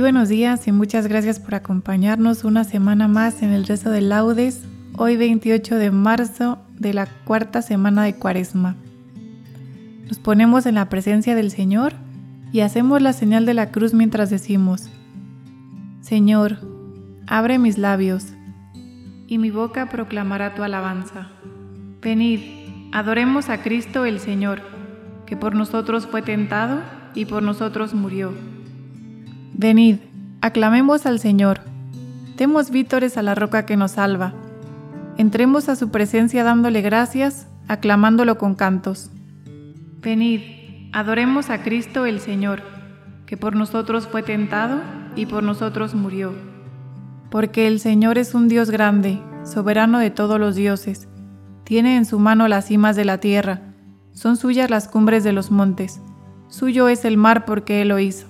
Buenos días y muchas gracias por acompañarnos una semana más en el rezo de laudes, hoy 28 de marzo de la cuarta semana de Cuaresma. Nos ponemos en la presencia del Señor y hacemos la señal de la cruz mientras decimos, Señor, abre mis labios, y mi boca proclamará tu alabanza. Venid, adoremos a Cristo el Señor, que por nosotros fue tentado y por nosotros murió Venid, aclamemos al Señor, demos vítores a la roca que nos salva, entremos a su presencia dándole gracias, aclamándolo con cantos. Venid, adoremos a Cristo el Señor, que por nosotros fue tentado y por nosotros murió. Porque el Señor es un Dios grande, soberano de todos los dioses, tiene en su mano las cimas de la tierra, son suyas las cumbres de los montes, suyo es el mar porque Él lo hizo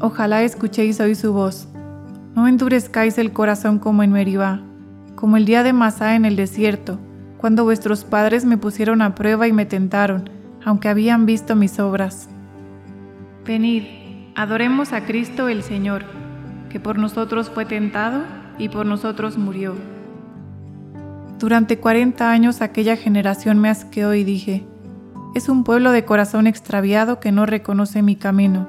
Ojalá escuchéis hoy su voz. No endurezcáis el corazón como en Meribá, como el día de Masá en el desierto, cuando vuestros padres me pusieron a prueba y me tentaron, aunque habían visto mis obras. Venid, adoremos a Cristo el Señor, que por nosotros fue tentado y por nosotros murió. Durante cuarenta años aquella generación me asqueó y dije, es un pueblo de corazón extraviado que no reconoce mi camino.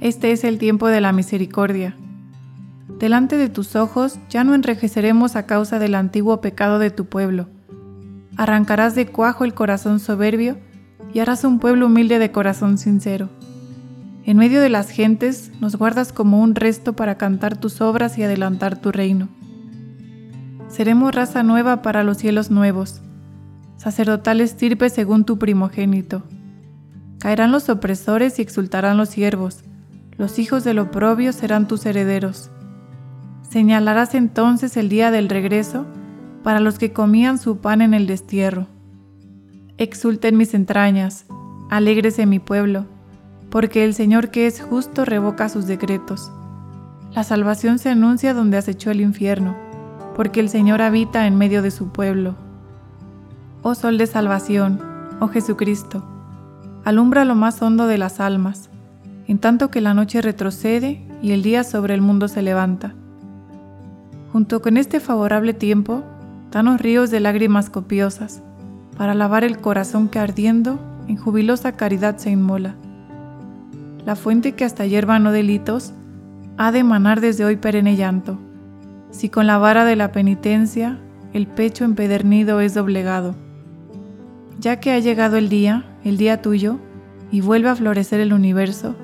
este es el tiempo de la misericordia. Delante de tus ojos ya no enrejeceremos a causa del antiguo pecado de tu pueblo. Arrancarás de cuajo el corazón soberbio y harás un pueblo humilde de corazón sincero. En medio de las gentes nos guardas como un resto para cantar tus obras y adelantar tu reino. Seremos raza nueva para los cielos nuevos, sacerdotal estirpe según tu primogénito. Caerán los opresores y exultarán los siervos los hijos del oprobio serán tus herederos. Señalarás entonces el día del regreso para los que comían su pan en el destierro. Exulten mis entrañas, alégrese mi pueblo, porque el Señor que es justo revoca sus decretos. La salvación se anuncia donde acechó el infierno, porque el Señor habita en medio de su pueblo. Oh Sol de salvación, oh Jesucristo, alumbra lo más hondo de las almas en tanto que la noche retrocede y el día sobre el mundo se levanta. Junto con este favorable tiempo, danos ríos de lágrimas copiosas, para lavar el corazón que ardiendo en jubilosa caridad se inmola. La fuente que hasta hierba no delitos, ha de emanar desde hoy perenne llanto, si con la vara de la penitencia el pecho empedernido es doblegado. Ya que ha llegado el día, el día tuyo, y vuelve a florecer el universo,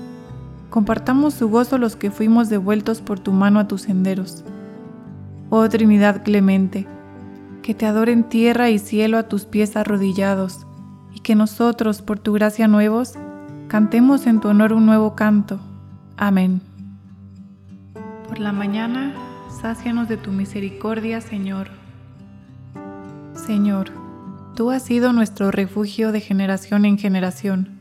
compartamos su gozo los que fuimos devueltos por tu mano a tus senderos. Oh Trinidad clemente, que te adoren tierra y cielo a tus pies arrodillados, y que nosotros, por tu gracia nuevos, cantemos en tu honor un nuevo canto. Amén. Por la mañana, sácianos de tu misericordia, Señor. Señor, tú has sido nuestro refugio de generación en generación.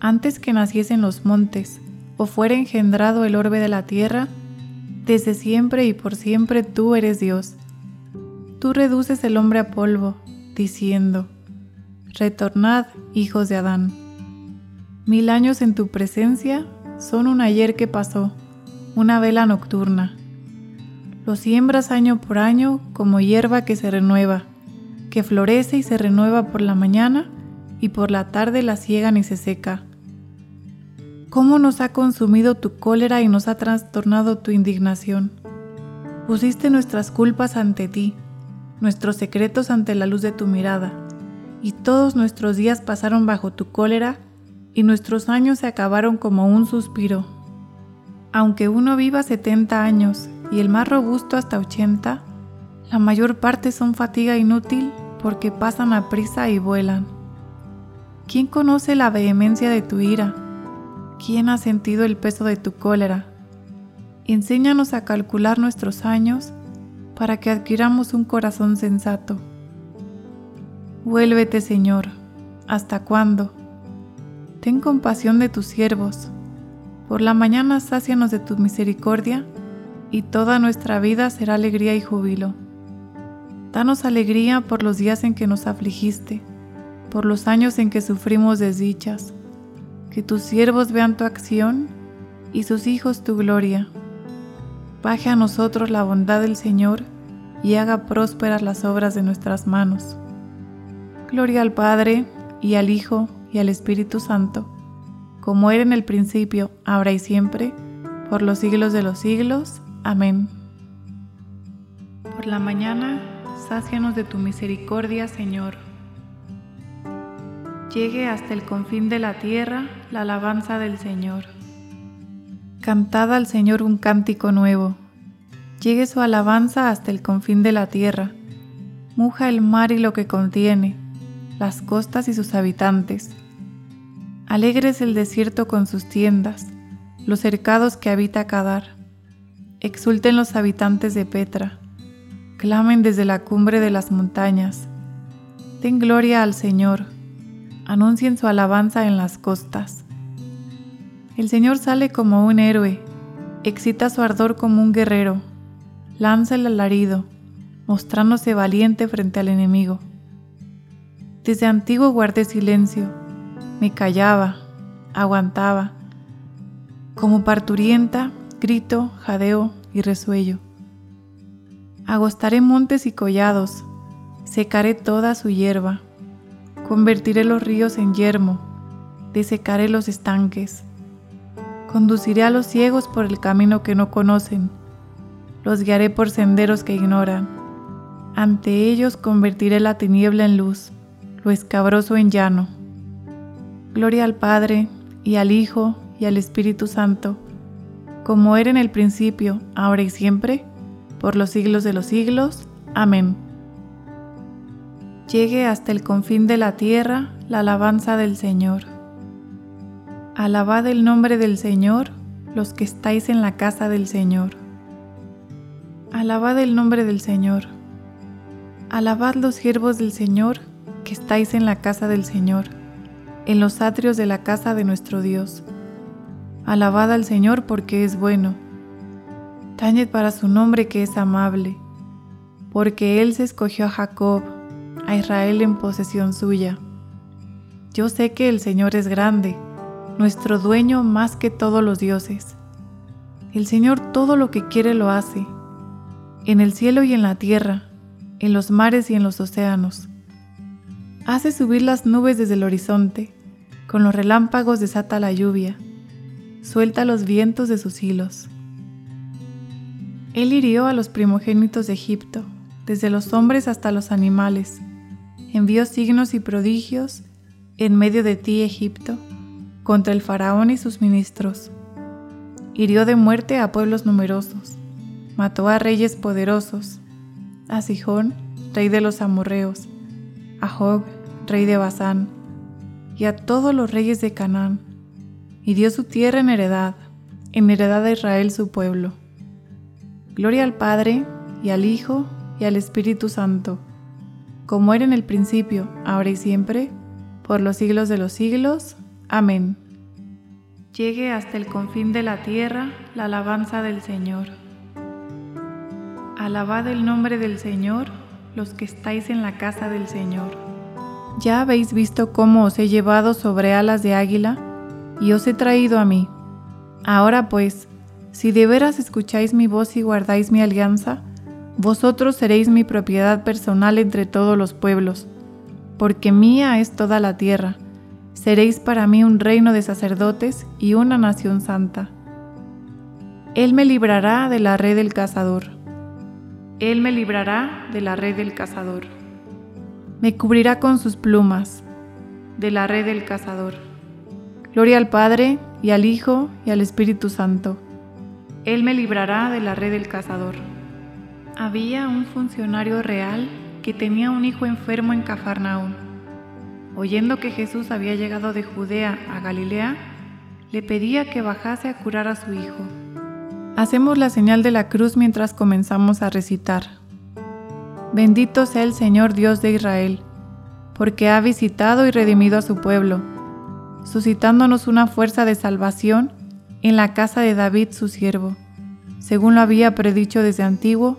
Antes que naciesen los montes, o fuera engendrado el orbe de la tierra, desde siempre y por siempre tú eres Dios. Tú reduces el hombre a polvo, diciendo, Retornad, hijos de Adán. Mil años en tu presencia son un ayer que pasó, una vela nocturna. Lo siembras año por año como hierba que se renueva, que florece y se renueva por la mañana y por la tarde la ciegan y se seca cómo nos ha consumido tu cólera y nos ha trastornado tu indignación. Pusiste nuestras culpas ante ti, nuestros secretos ante la luz de tu mirada, y todos nuestros días pasaron bajo tu cólera, y nuestros años se acabaron como un suspiro. Aunque uno viva 70 años y el más robusto hasta 80, la mayor parte son fatiga inútil porque pasan a prisa y vuelan. ¿Quién conoce la vehemencia de tu ira? ¿Quién ha sentido el peso de tu cólera? Enséñanos a calcular nuestros años para que adquiramos un corazón sensato. Vuélvete, Señor, ¿hasta cuándo? Ten compasión de tus siervos. Por la mañana sácianos de tu misericordia, y toda nuestra vida será alegría y júbilo. Danos alegría por los días en que nos afligiste, por los años en que sufrimos desdichas que tus siervos vean tu acción y sus hijos tu gloria. Baje a nosotros la bondad del Señor y haga prósperas las obras de nuestras manos. Gloria al Padre, y al Hijo, y al Espíritu Santo, como era en el principio, ahora y siempre, por los siglos de los siglos. Amén. Por la mañana, sácianos de tu misericordia, Señor llegue hasta el confín de la tierra la alabanza del Señor. Cantad al Señor un cántico nuevo, llegue su alabanza hasta el confín de la tierra, muja el mar y lo que contiene, las costas y sus habitantes. Alegres el desierto con sus tiendas, los cercados que habita Cadar. Exulten los habitantes de Petra, clamen desde la cumbre de las montañas. Den gloria al Señor anuncien su alabanza en las costas. El Señor sale como un héroe, excita su ardor como un guerrero, lanza el alarido, mostrándose valiente frente al enemigo. Desde antiguo guardé silencio, me callaba, aguantaba. Como parturienta, grito, jadeo y resuello. Agostaré montes y collados, secaré toda su hierba Convertiré los ríos en yermo, desecaré los estanques. Conduciré a los ciegos por el camino que no conocen, los guiaré por senderos que ignoran. Ante ellos convertiré la tiniebla en luz, lo escabroso en llano. Gloria al Padre, y al Hijo, y al Espíritu Santo, como era en el principio, ahora y siempre, por los siglos de los siglos. Amén llegue hasta el confín de la tierra la alabanza del Señor. Alabad el nombre del Señor los que estáis en la casa del Señor. Alabad el nombre del Señor. Alabad los siervos del Señor que estáis en la casa del Señor, en los atrios de la casa de nuestro Dios. Alabad al Señor porque es bueno. Tañed para su nombre que es amable, porque Él se escogió a Jacob a Israel en posesión suya. Yo sé que el Señor es grande, nuestro dueño más que todos los dioses. El Señor todo lo que quiere lo hace. en el cielo y en la tierra, en los mares y en los océanos. Hace subir las nubes desde el horizonte, con los relámpagos desata la lluvia, suelta los vientos de sus hilos. Él hirió a los primogénitos de Egipto, desde los hombres hasta los animales, envió signos y prodigios en medio de ti, Egipto, contra el faraón y sus ministros. Hirió de muerte a pueblos numerosos, mató a reyes poderosos, a Sijón, rey de los amorreos, a Jog, rey de Basán, y a todos los reyes de Canaán, y dio su tierra en heredad, en heredad de Israel su pueblo. Gloria al Padre, y al Hijo, y al Espíritu Santo, como era en el principio, ahora y siempre, por los siglos de los siglos. Amén. Llegue hasta el confín de la tierra la alabanza del Señor. Alabad el nombre del Señor, los que estáis en la casa del Señor. Ya habéis visto cómo os he llevado sobre alas de águila y os he traído a mí. Ahora pues, si de veras escucháis mi voz y guardáis mi alianza, vosotros seréis mi propiedad personal entre todos los pueblos, porque mía es toda la tierra. Seréis para mí un reino de sacerdotes y una nación santa. Él me librará de la red del cazador. Él me librará de la red del cazador. Me cubrirá con sus plumas, de la red del cazador. Gloria al Padre, y al Hijo, y al Espíritu Santo él me librará de la red del cazador. Había un funcionario real que tenía un hijo enfermo en Cafarnaúm. Oyendo que Jesús había llegado de Judea a Galilea, le pedía que bajase a curar a su hijo. Hacemos la señal de la cruz mientras comenzamos a recitar. Bendito sea el Señor Dios de Israel, porque ha visitado y redimido a su pueblo, suscitándonos una fuerza de salvación en la casa de David su siervo, según lo había predicho desde antiguo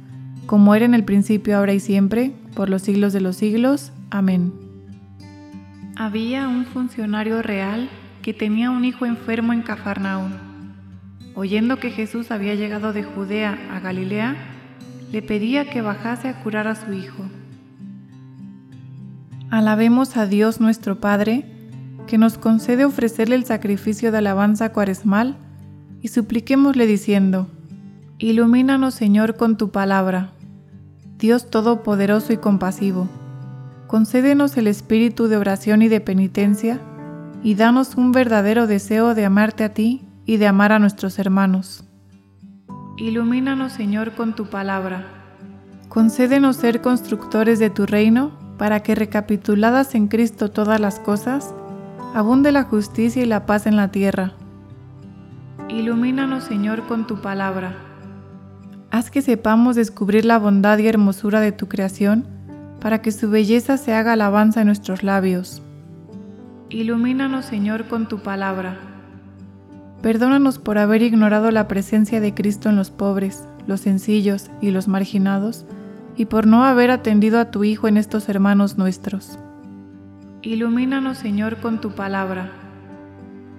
como era en el principio, ahora y siempre, por los siglos de los siglos. Amén. Había un funcionario real que tenía un hijo enfermo en Cafarnaúm. Oyendo que Jesús había llegado de Judea a Galilea, le pedía que bajase a curar a su hijo. Alabemos a Dios nuestro Padre, que nos concede ofrecerle el sacrificio de alabanza cuaresmal y supliquémosle diciendo, Ilumínanos Señor con tu palabra, Dios Todopoderoso y compasivo, concédenos el espíritu de oración y de penitencia, y danos un verdadero deseo de amarte a ti y de amar a nuestros hermanos. Ilumínanos Señor con tu palabra, concédenos ser constructores de tu reino, para que recapituladas en Cristo todas las cosas, abunde la justicia y la paz en la tierra Ilumínanos, Señor, con tu palabra. Haz que sepamos descubrir la bondad y hermosura de tu creación, para que su belleza se haga alabanza en nuestros labios. Ilumínanos, Señor, con tu palabra. Perdónanos por haber ignorado la presencia de Cristo en los pobres, los sencillos y los marginados, y por no haber atendido a tu Hijo en estos hermanos nuestros. Ilumínanos, Señor, con tu palabra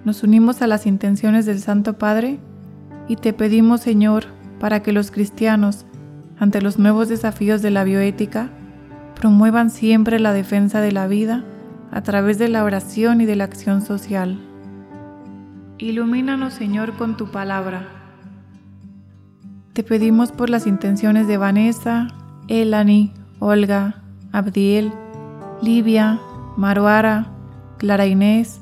nos unimos a las intenciones del Santo Padre y te pedimos, Señor, para que los cristianos, ante los nuevos desafíos de la bioética, promuevan siempre la defensa de la vida a través de la oración y de la acción social. Ilumínanos, Señor, con tu palabra. Te pedimos por las intenciones de Vanessa, Elani, Olga, Abdiel, Livia, Maruara, Clara Inés,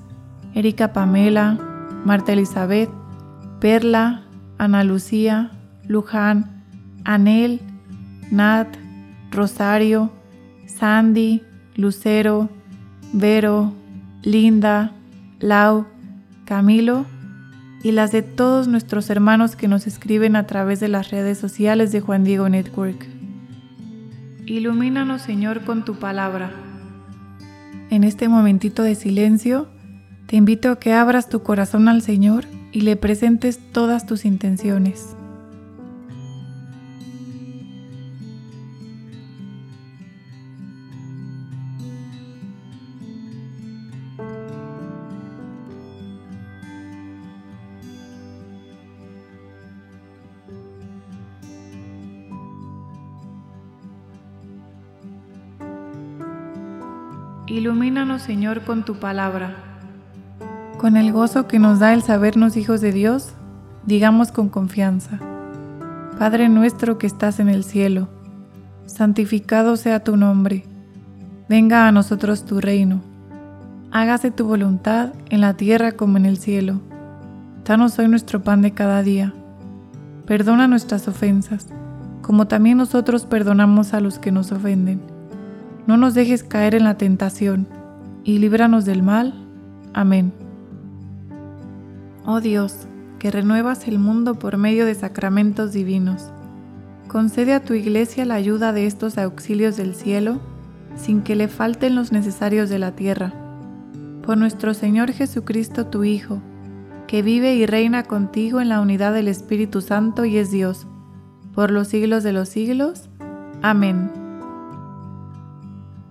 Erika Pamela, Marta Elizabeth, Perla, Ana Lucía, Luján, Anel, Nat, Rosario, Sandy, Lucero, Vero, Linda, Lau, Camilo y las de todos nuestros hermanos que nos escriben a través de las redes sociales de Juan Diego Network. Ilumínanos, Señor, con tu palabra. En este momentito de silencio, te invito a que abras tu corazón al Señor y le presentes todas tus intenciones. Ilumínanos, Señor, con tu palabra. Con el gozo que nos da el sabernos hijos de Dios, digamos con confianza. Padre nuestro que estás en el cielo, santificado sea tu nombre. Venga a nosotros tu reino. Hágase tu voluntad en la tierra como en el cielo. Danos hoy nuestro pan de cada día. Perdona nuestras ofensas, como también nosotros perdonamos a los que nos ofenden no nos dejes caer en la tentación, y líbranos del mal. Amén. Oh Dios, que renuevas el mundo por medio de sacramentos divinos, concede a tu iglesia la ayuda de estos auxilios del cielo, sin que le falten los necesarios de la tierra. Por nuestro Señor Jesucristo, tu Hijo, que vive y reina contigo en la unidad del Espíritu Santo y es Dios, por los siglos de los siglos. Amén.